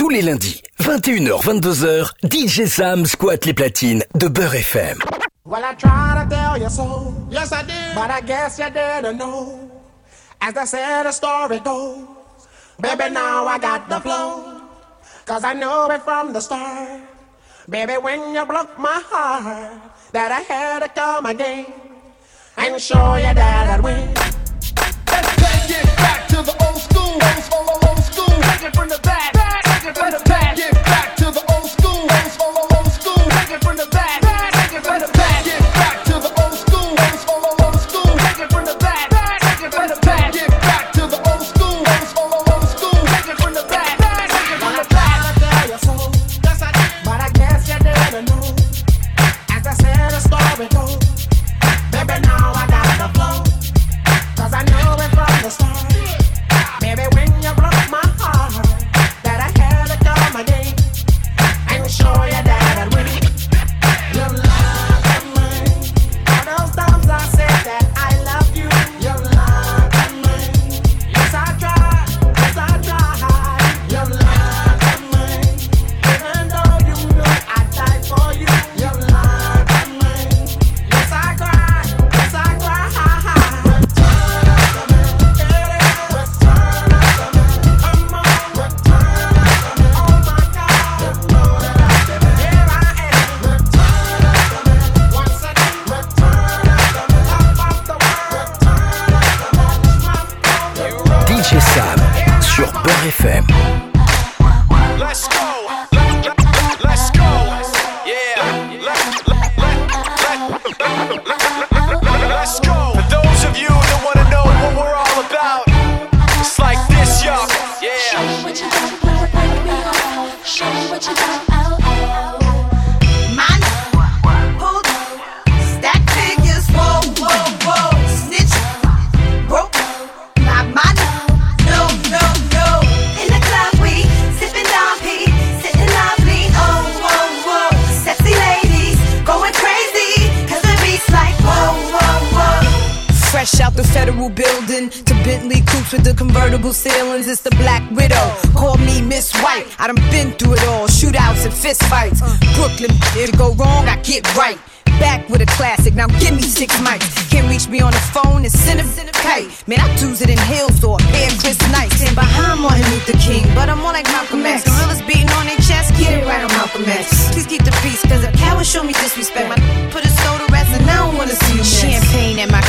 Tous les lundis, 21h-22h, DJ Sam squatte les platines de Beurre FM. Well, I try to tell you so. Yes, I did. But I guess you didn't know. As I said, the story goes. Baby, now I got the flow. Cause I know it from the start. Baby, when you broke my heart, that I had to come again and show you that I'd win. Let's get back to the old school, old, old, old school. Take it from the back, take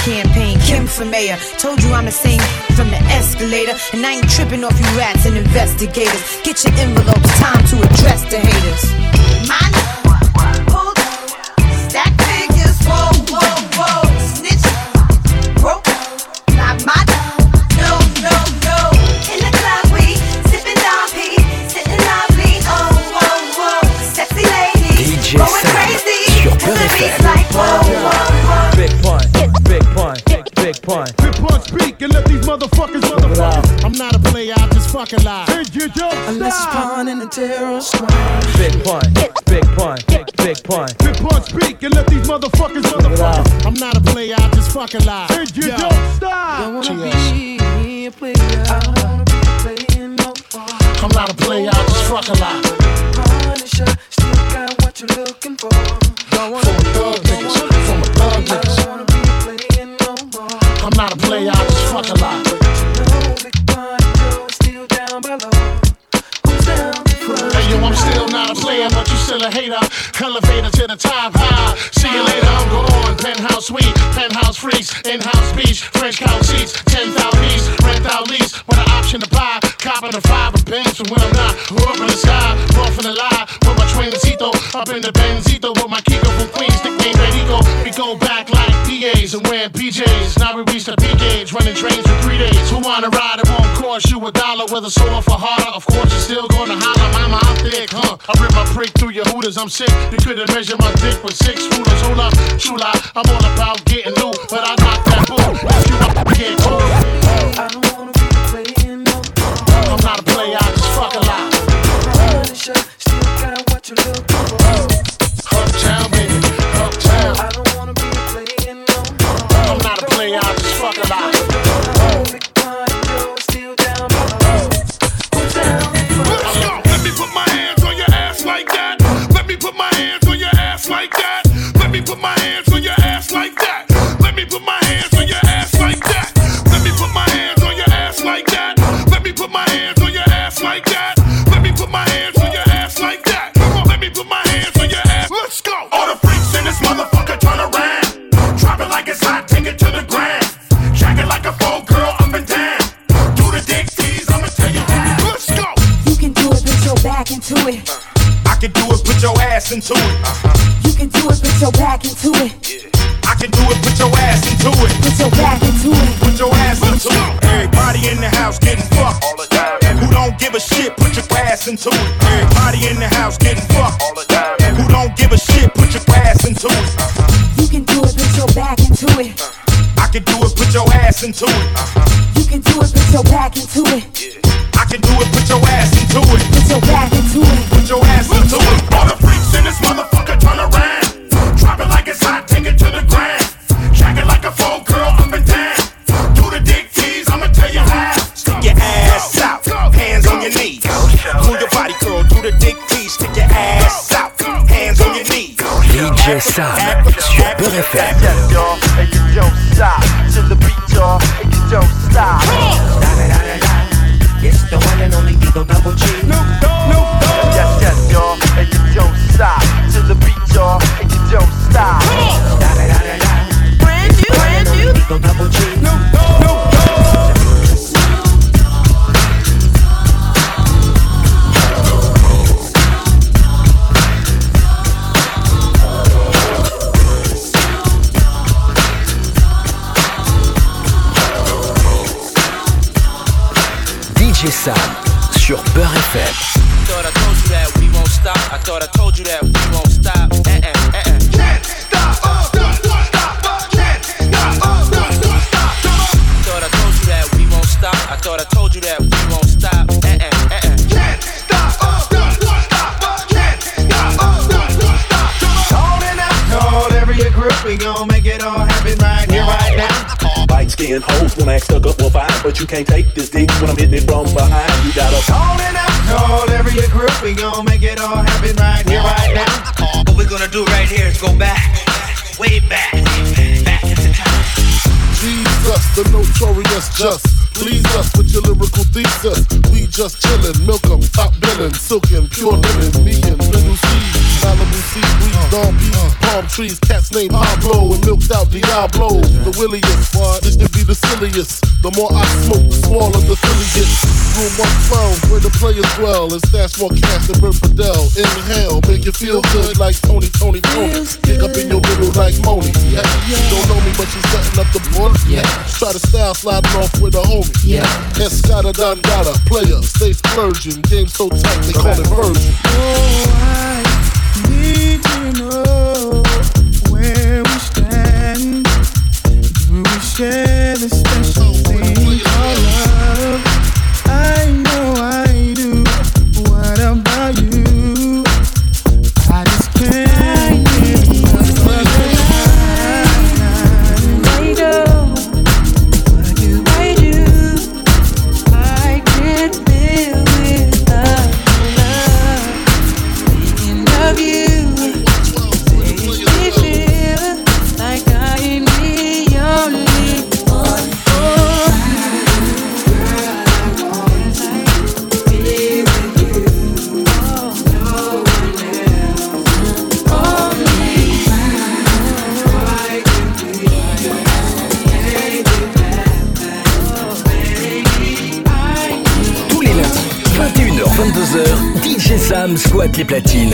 campaign, Kim for mayor. Told you I'm the same from the escalator. And I ain't tripping off you rats and investigators. Get your envelopes, time to address the haters. Man, fucking lie. And you don't Unless it's stop. pawn in a terror strike. Big pun, big pun, big pun. Big punch speak and let these motherfuckers, motherfuckers. I'm not a player, I just fucking lie. And you don't Don't wanna be a player. I don't wanna be playing no more. I'm not a player, I just fucking lie. Punisher, still got what you're looking for. Don't wanna From a thug niggas, from a thug I niggas. don't wanna be playing no more. I'm not a player, I just fucking lie. Not a player, but you still a hater. Elevator to the top high. See you later, I'm gone. Penthouse suite, penthouse freaks, in-house beach, French couch seats, 10,000 east, rent out lease, with an option to buy. Copping a five of Benz from when I'm not. Up in the sky, off in the lie, with my twincito, up in the Benzito, with my Kiko from Queens, nickname Perico. We go back like PAs and wearing PJs. Now we reach the P gauge, running trains for three days. Who wanna ride? It won't cost you a dollar, whether sore for harder. Of course, you're still gonna holler, mama, I'm thick, huh? I rip my prick through your hooters, I'm sick. You couldn't measure my dick with six rulers. Hold up, true lie, I'm all about getting new, but I got that boo. If you up, get cool. I don't wanna be playing no more. I'm not a player, I just fucking lie. Punisher, still got what you're looking for. Uptown, baby, uptown. Ass into it. You can do it, put your back into it. I can do it, put your ass into it. Put your back into it. Put your ass into it. Everybody in the house getting fucked. All the time. Who don't give a shit, put your ass into it. Everybody in the house getting fucked. All the time. Who don't give a shit, put your ass into it. You can do it, put your back into it. I can do it, put your ass into it. You can do it, put your back into it. I Sam sur Beurre FM. Now. Hoes when I act stuck up will fight, but you can't take this dick when I'm hitting it from behind. You gotta Calling out, call every group, we gon' make it all happen right here, right now. What we're gonna do right here is go back, way back, back into time. Jesus, the notorious just. Please us with your lyrical thesis. We just chillin', milk 'em, top billin', silkin', pure linen, me and little C. Malibu sea breeze, dawn peas, palm trees, cats named Pablo and milked out Diablo. The williest, this to be the silliest. The more I smoke, the smaller the silly gets. Room 112, where the players dwell, and stash more cash than Bert Fidel. Inhale, make you feel good like Tony, Tony, Tony. Kick up in your middle like Moni. Yeah. Don't know me, but you setting up the border. Yeah. Try to style sliding off with a homie. Yeah. Escada Dondada, player, stay splurging. Game so tight, they call it version. Need oh, to Oh, share the special Sam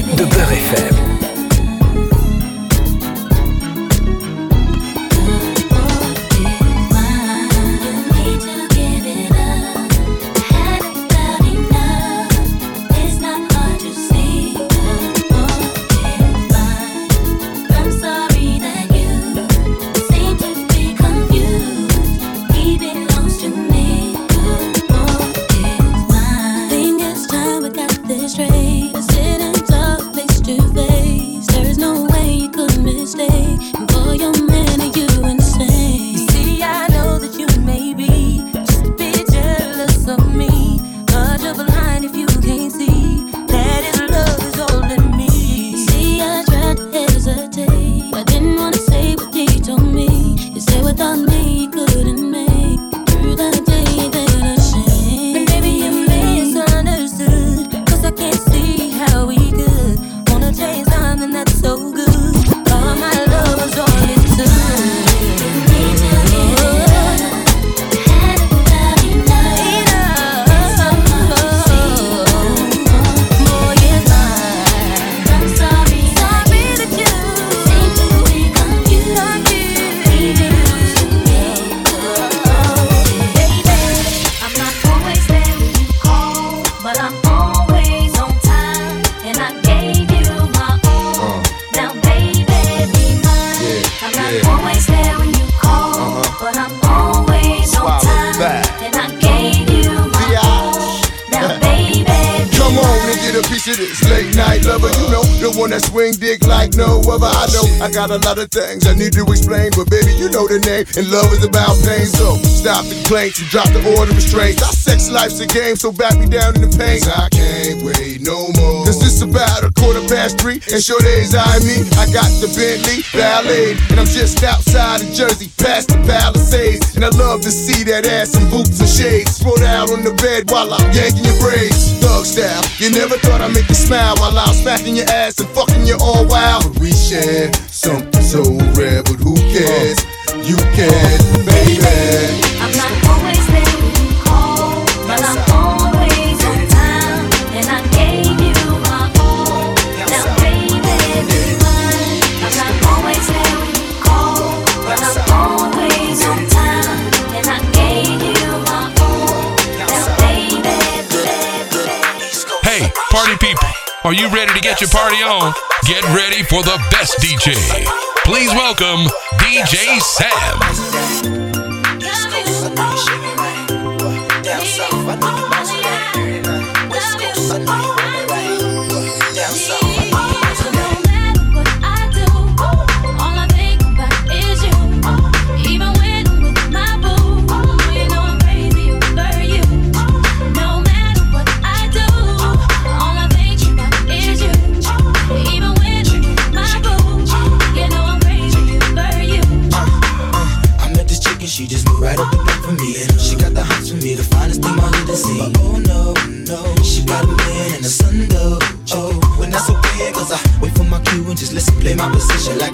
got a lot of things I need to explain, but baby, you know the name. And love is about pain, so stop the complaints and drop the order of restraints. Our sex life's a game, so back me down in the pain. I can't wait no more. Cause it's about a quarter past three, and sure days I me. I got the Bentley Ballet, and I'm just outside of Jersey, past the Palisades. And I love to see that ass in boots and shades. Spread out on the bed while I'm yanking your braids. Thug style, you never thought I'd make you smile while I'm smacking your ass and fucking you all wild. But we share something so rare, but who cares? You can, baby. I'm not party people, are you ready to get your party on? Get ready for the best DJ. Please welcome DJ Sam.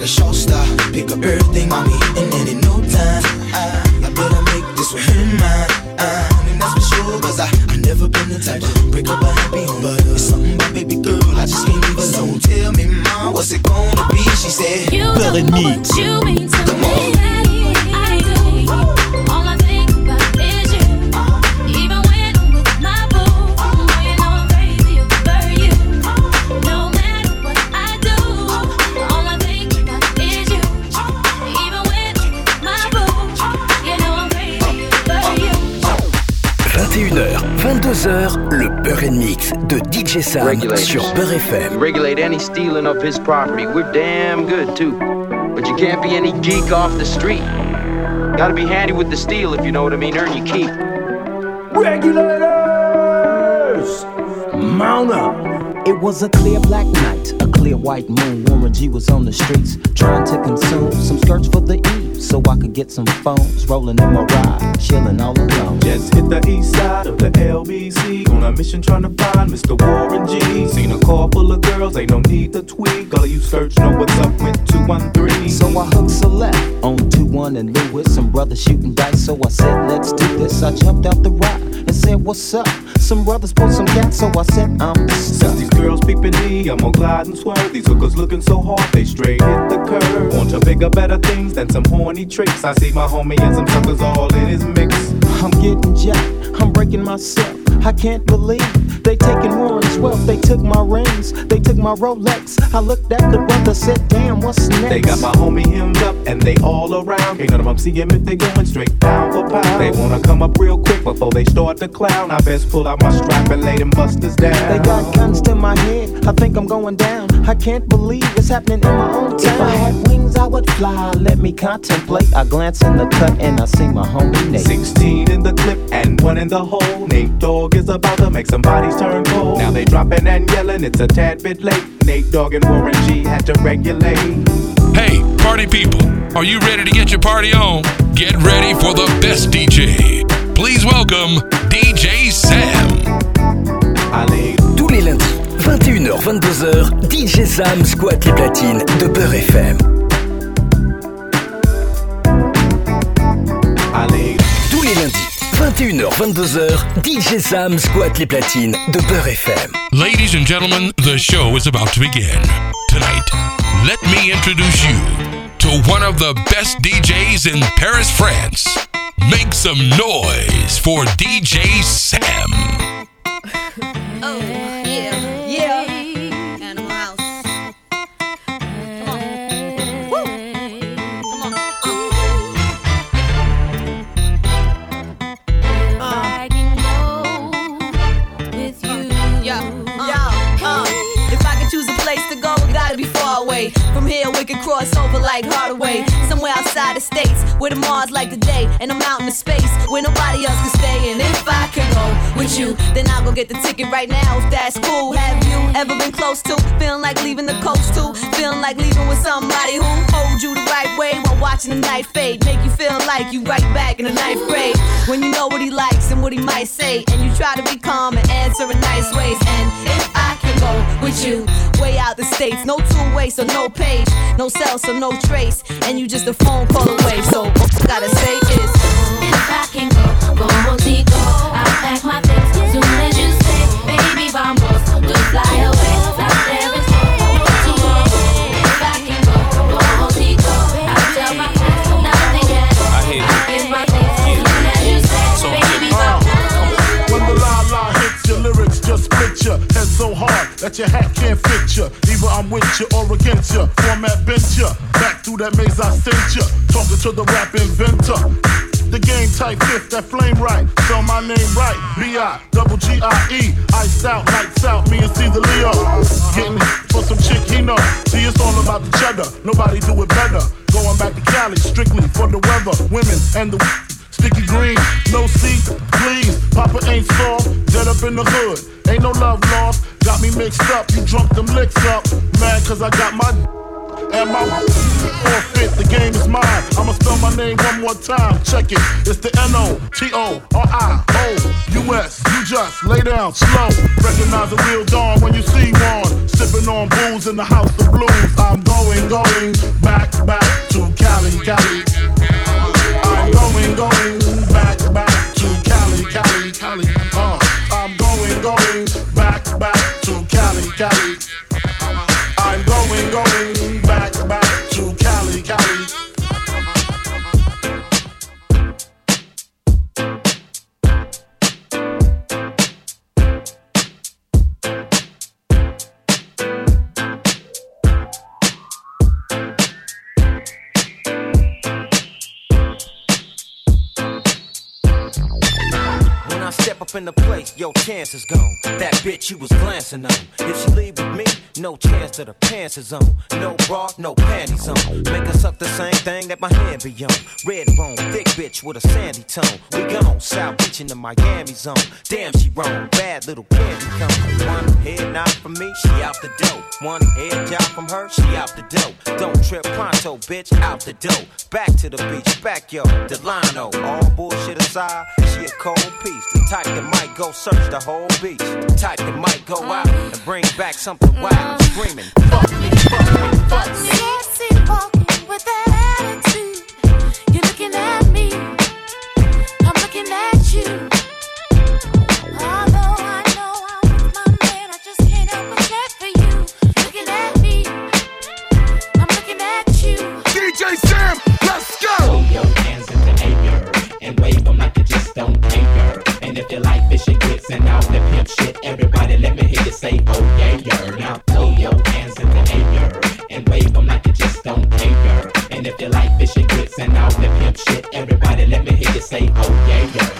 A show star. Pick up everything, mommy, and then in no time, I, I better make this with her mine. Uh, and that's for sure, cause I, I never been the type to break up a happy home. But it's something about baby girl, I just can't leave alone. Tell me, mom, what's it gonna be? She said, You don't know what you mean 22h, le Beurre Mix de DJ Sam Regulators. sur Beurre FM. Regulate any stealing of his property. We're damn good too. But you can't be any geek off the street. Gotta be handy with the steel if you know what I mean. Earn your keep. Regulators! Mount up! It was a clear black night, a clear white moon. Warren G was on the streets trying to consume some skirts for the eve so I could get some phones. Rolling in my ride, chilling all alone. Just hit the east side of the LBC on a mission trying to find Mr. Warren G. Seen a car full of girls, ain't no need to tweak. All of you search know what's up with 213. So I hooked select on 2 1 and Lewis. Some brothers shooting dice, so I said, let's do this. I jumped out the ride and said, what's up? Some brothers pulled some gas, so I said, I'm Since these girls peeping me, I'm gonna glide and swerve. These hookers looking so hard, they straight hit the curve. Want to bigger, better things than some horny tricks. I see my homie and some suckers all in his mix. I'm getting jacked, I'm breaking myself. I can't believe they taking more Warren's wealth. They took my rings, they took my Rolex. I looked at the brother, said, damn, what's next? They got my homie hemmed up and they all around. Can't none of them see him if they going straight down for pound. They wanna come up real quick before they start to clown. I best pull out my strap and lay them busters down. They got guns to my head, I think I'm going down. I can't believe it's happening in my own town. If I had wings, I would fly. Let me contemplate. I glance in the cut and I see my homie Nate. 16 in the clip and one in the hole. Nate Dogg is about to make some bodies turn cold. Now they dropping and yelling, it's a tad bit late. Nate Dogg and Warren G had to regulate. Hey, party people, are you ready to get your party on? Get ready for the best DJ. Please welcome DJ Sam. Tous les lundis, 21h, 22h, DJ Sam squatte les platines de Beurre FM. Tous les lundis, 21h, 22h, DJ Sam squatte les platines de Beurre FM. Ladies and gentlemen, the show is about to begin. Tonight, let me introduce you to one of the best DJs in Paris, France. Make some noise for DJ Sam. Oh, yeah, yeah. We can cross over like Hardaway. Somewhere outside the states, where the Mars like the day, and I'm out in the space where nobody else can stay. And if I can go with you, then I'll go get the ticket right now. If that's cool, have you ever been close to feeling like leaving the coast too? Feeling like leaving with somebody who hold you the right way while watching the night fade, make you feel like you right back in the ninth grade when you know what he likes and what he might say, and you try to be calm and answer in nice ways. And if I can go with you, way out the states, no two ways so no page, no cell, so no trace, and you just a phone call away. So I gotta say is, if I can go, go I'll pack my things soon as you say, baby, vamos, we'll fly away. So hard that your hat can't fit you. Either I'm with you or against you. Format bent you. Back through that maze I sent you. Talking to the rap inventor. The game type fifth, that flame right. Spell my name right. B-I, double G-I-E. Iced out, lights out, me and Cease-A-Leo. Getting for some chick he know. See, it's all about the cheddar. Nobody do it better. Going back to Cali, strictly for the weather, women, and the Sticky green, no seat, please. Papa ain't soft, dead up in the hood. Ain't no love lost. Got me mixed up, you drunk them licks up. Mad cause I got my and my forfeit. The game is mine. I'ma spell my name one more time. Check it. It's the N O T O R I O U S. You just lay down slow. Recognize a real dawn when you see one. Sipping on booze in the house of blues. I'm going, going back, back to Cali, Cali. I'm going, going back, back to Cali, Cali, Cali. Uh, I'm going, going back, back to Cali, Cali. In the place, your chance is gone. That bitch you was glancing on. If she leave with me, no chance that her pants is on. No bra, no panties on. Make her suck the same thing that my hand be on. Red bone, thick bitch with a sandy tone. We gone, South Beach in the Miami zone. Damn, she wrong, bad little candy cone. One head nod from me, she out the dough. One head job from her, she out the dough. Don't trip pronto, bitch, out the dough. Back to the beach, back yo, Delano. All bullshit aside, she a cold piece. The type that might go search the whole beach. Type that might go out and bring back something wild. Screaming, fuck me, fuck me, fuck me. Walking with that and all the pimp shit, everybody let me hear you say, oh yeah, yeah. Now throw your hands in the air and wave them like you just don't care. And if you like fishing grits and all the pimp shit, everybody let me hear you say, oh yeah, yeah.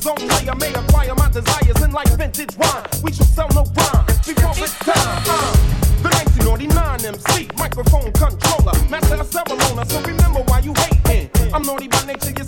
zone layer may acquire my desires in like vintage wine. We shall sell no rhyme before it's time. Uh, the 1999 MC, microphone controller, master of ceremony. So remember why you hating. I'm naughty by nature.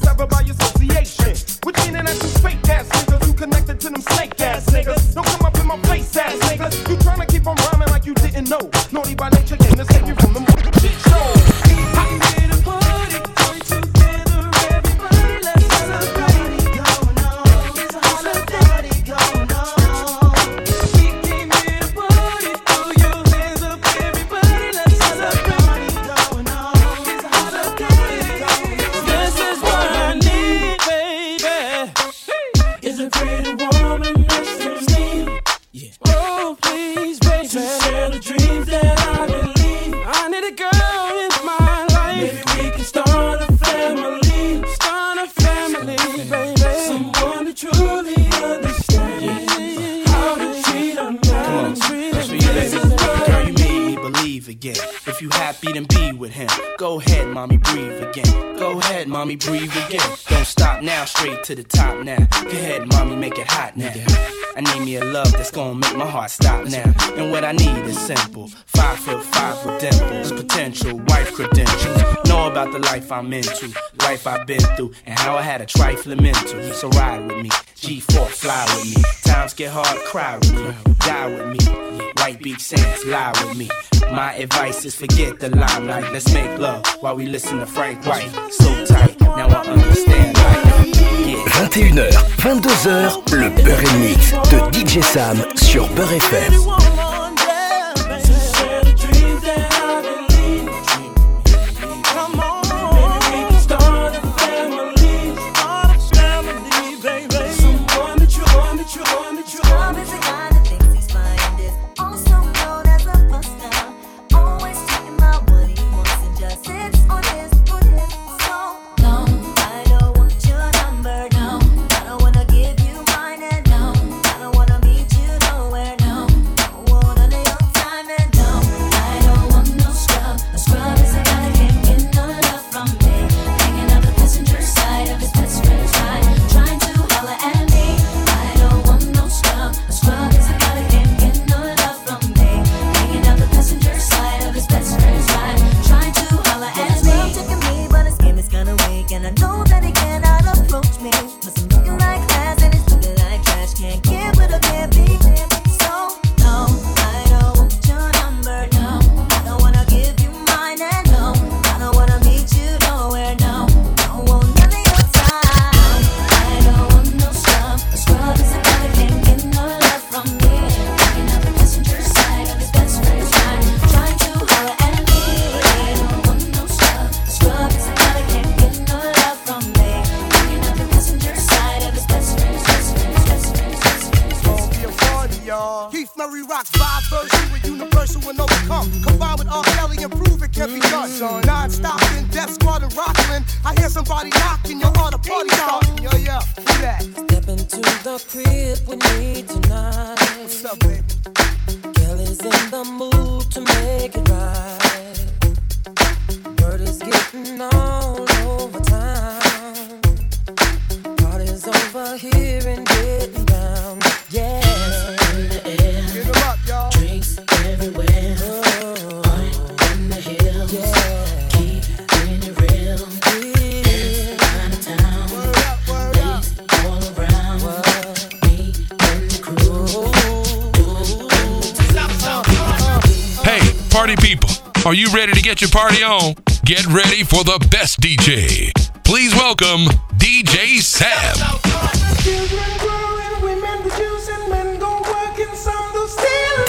life I'm into, life I've been through, and how I had a trifling mental. So ride with me, G4, fly with me. Times get hard, cry with me, die with me. White Beach Sands, lie with me. My advice is forget the limelight. Let's make love while we listen to Frank White. So tight, now I understand. Yeah. 21h, 22h, le Beurre Mix de DJ Sam sur Beurre FM.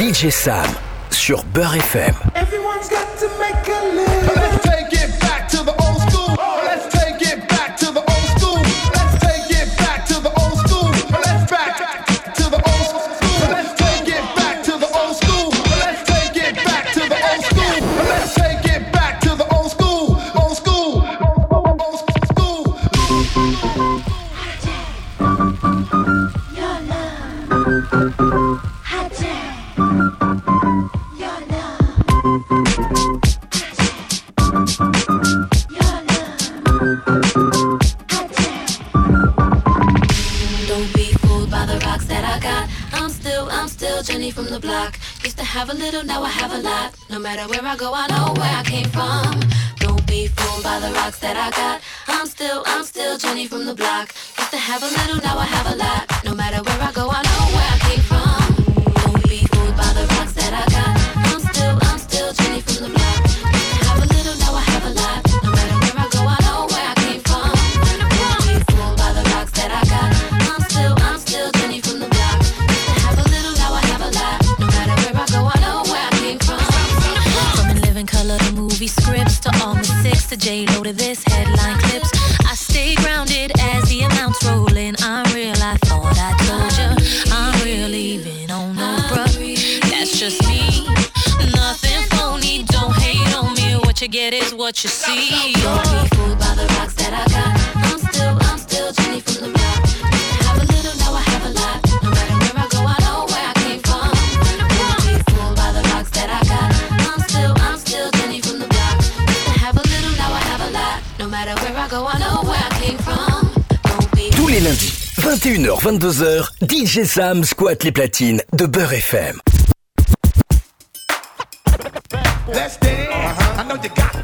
DJ Sam sur Beurre FM. Everyone's got to make a living. Matter where I go, I know where I came from. Don't be fooled by the rocks that I got. I'm still, I'm still Jenny from the block. Used to have a little, now I have a lot. No matter where I go, I know where I came from. Get is what you see. Don't be fooled by the rocks that I got. I'm still, I'm still Jenny from the block. Used to have a little, now I have a lot. No matter where I go, I know where I came from. Don't be fooled by the rocks that I got. I'm still, I'm still Jenny from the block. Used to have a little, now I have a lot. No matter where I go, I know where I came from. Tous les lundis, 21h, 22h, DJ Sam squatte les platines de Beurre FM. Let's dance. Know you got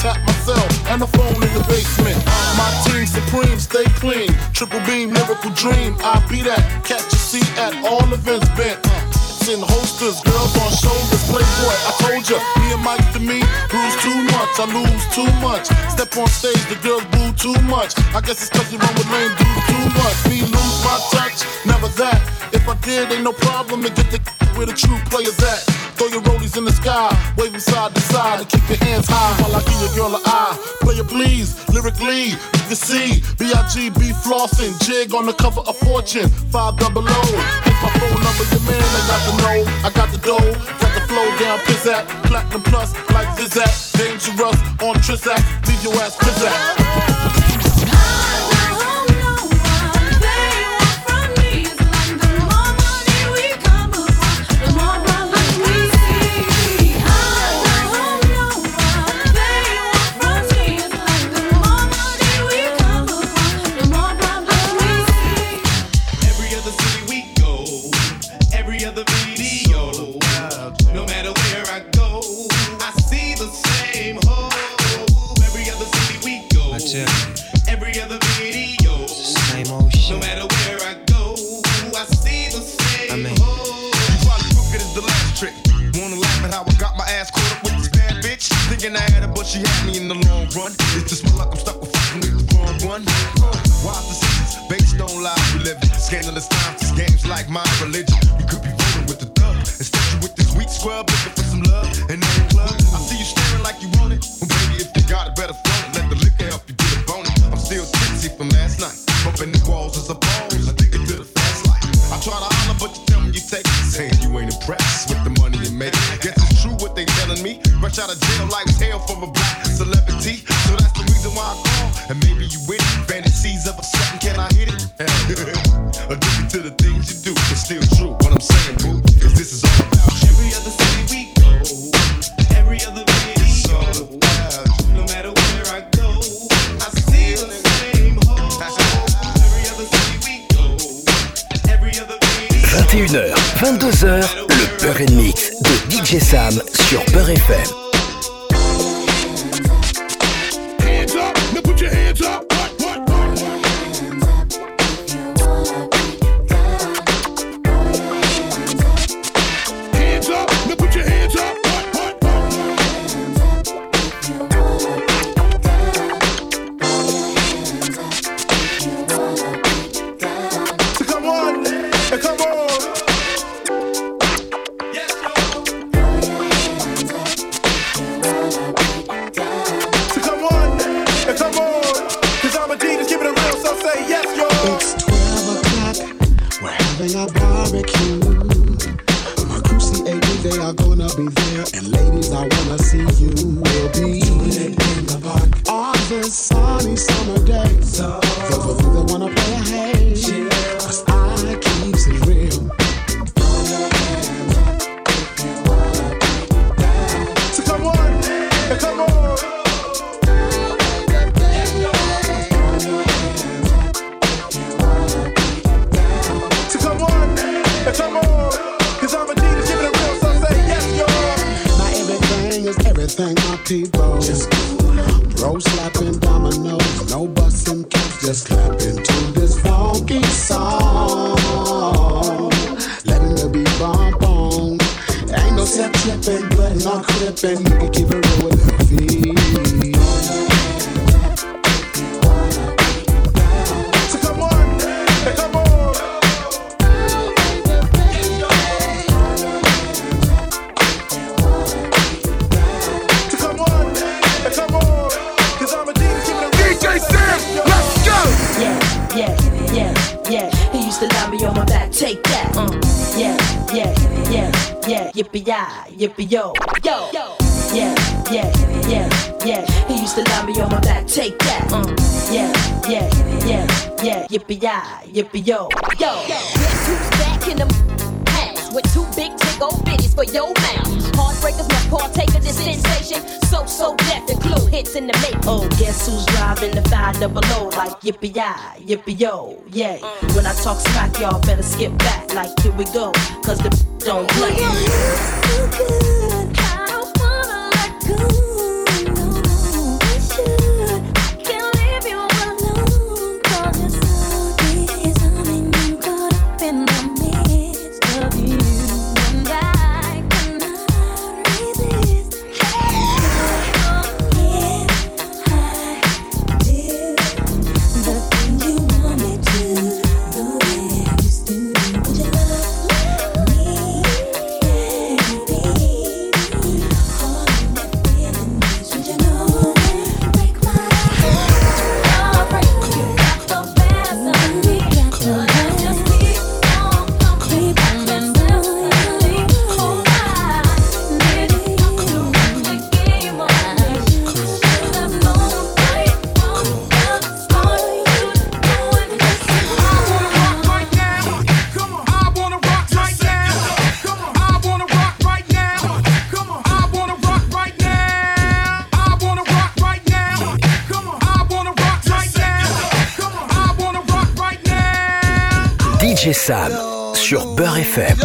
Tap myself and the phone in the basement. My team supreme, stay clean. Triple beam, miracle dream. I be that. Catch a seat at all events bent. In holsters, girls on shoulders. Playboy, I told ya, me and Mike to me, bruise too much. I lose too much. Step on stage, the girls boo too much. I guess it's cause you run with lame dudes too much. Me lose my touch, never that. If I did, ain't no problem to get the where the true players at. Throw your rollies in the sky, wave them side to side, and keep your hands high while I give your girl an eye. Player please, lyrically, you can see B.I.G. B.I.G.B. flossing, jig on the cover of Fortune, five double O. Hit my phone number, your man, I got the know, I got the dough, got the flow down, pizzat, platinum plus, like Zizak, dangerous on Trizak, leave your ass pizzat. Thinking I had her, but she had me in the long run. It's just my luck, I'm stuck with fucking with the wrong one. Wise decisions, based on lies we live in. Scandalous times, this game's like my religion. You could be rolling with the thug. Instead, you with this weak scrub looking for some love. In the club, I see you staring like you want it. Well, baby, if you got it, better the lobby on my back, take that. Uh, yeah, yeah, yeah, yeah, yippee yi, yippee yo, yo, yo. Yeah, yeah, yeah, yeah. He used to lie me on my back, take that. Uh, yeah, yeah, yeah, yeah, yippee yi, yippee yo, yo. yo. Who's back in the with two big to go bitties for your mouth. Heartbreakers must partake of this sensation. So, so death the clue hits in the make. Oh, guess who's driving the five double O like yippee I, yippee yo, yay. When I talk smack, y'all better skip back like here we go, cause the don't play. Sam sur Beurre FM.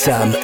Sam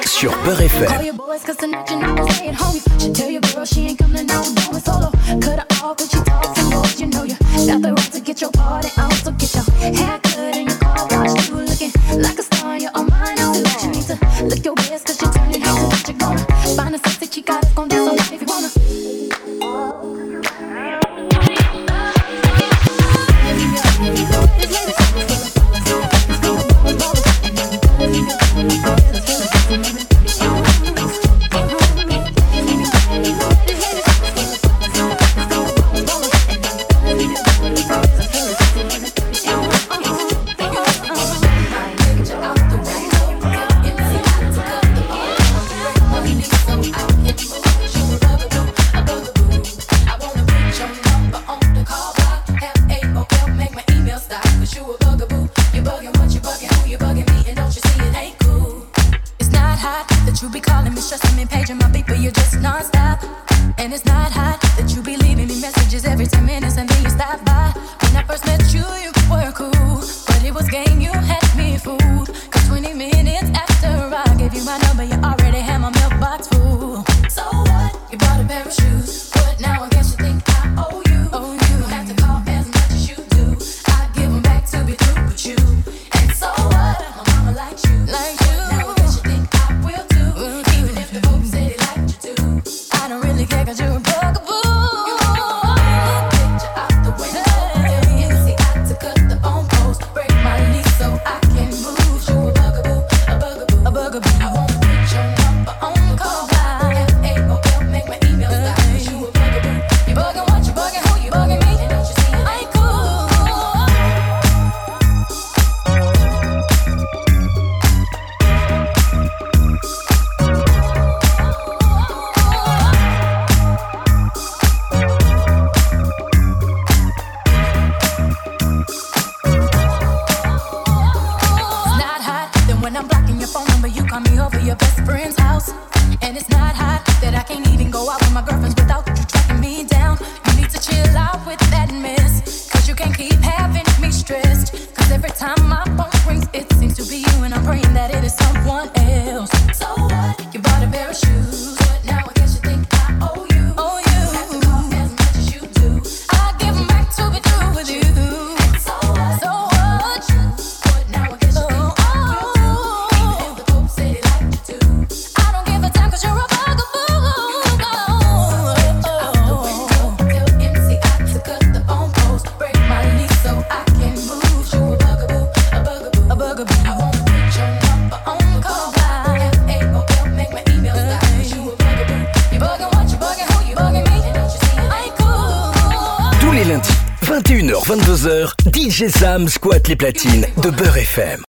DJ Sam squatte les platines de Beurre FM.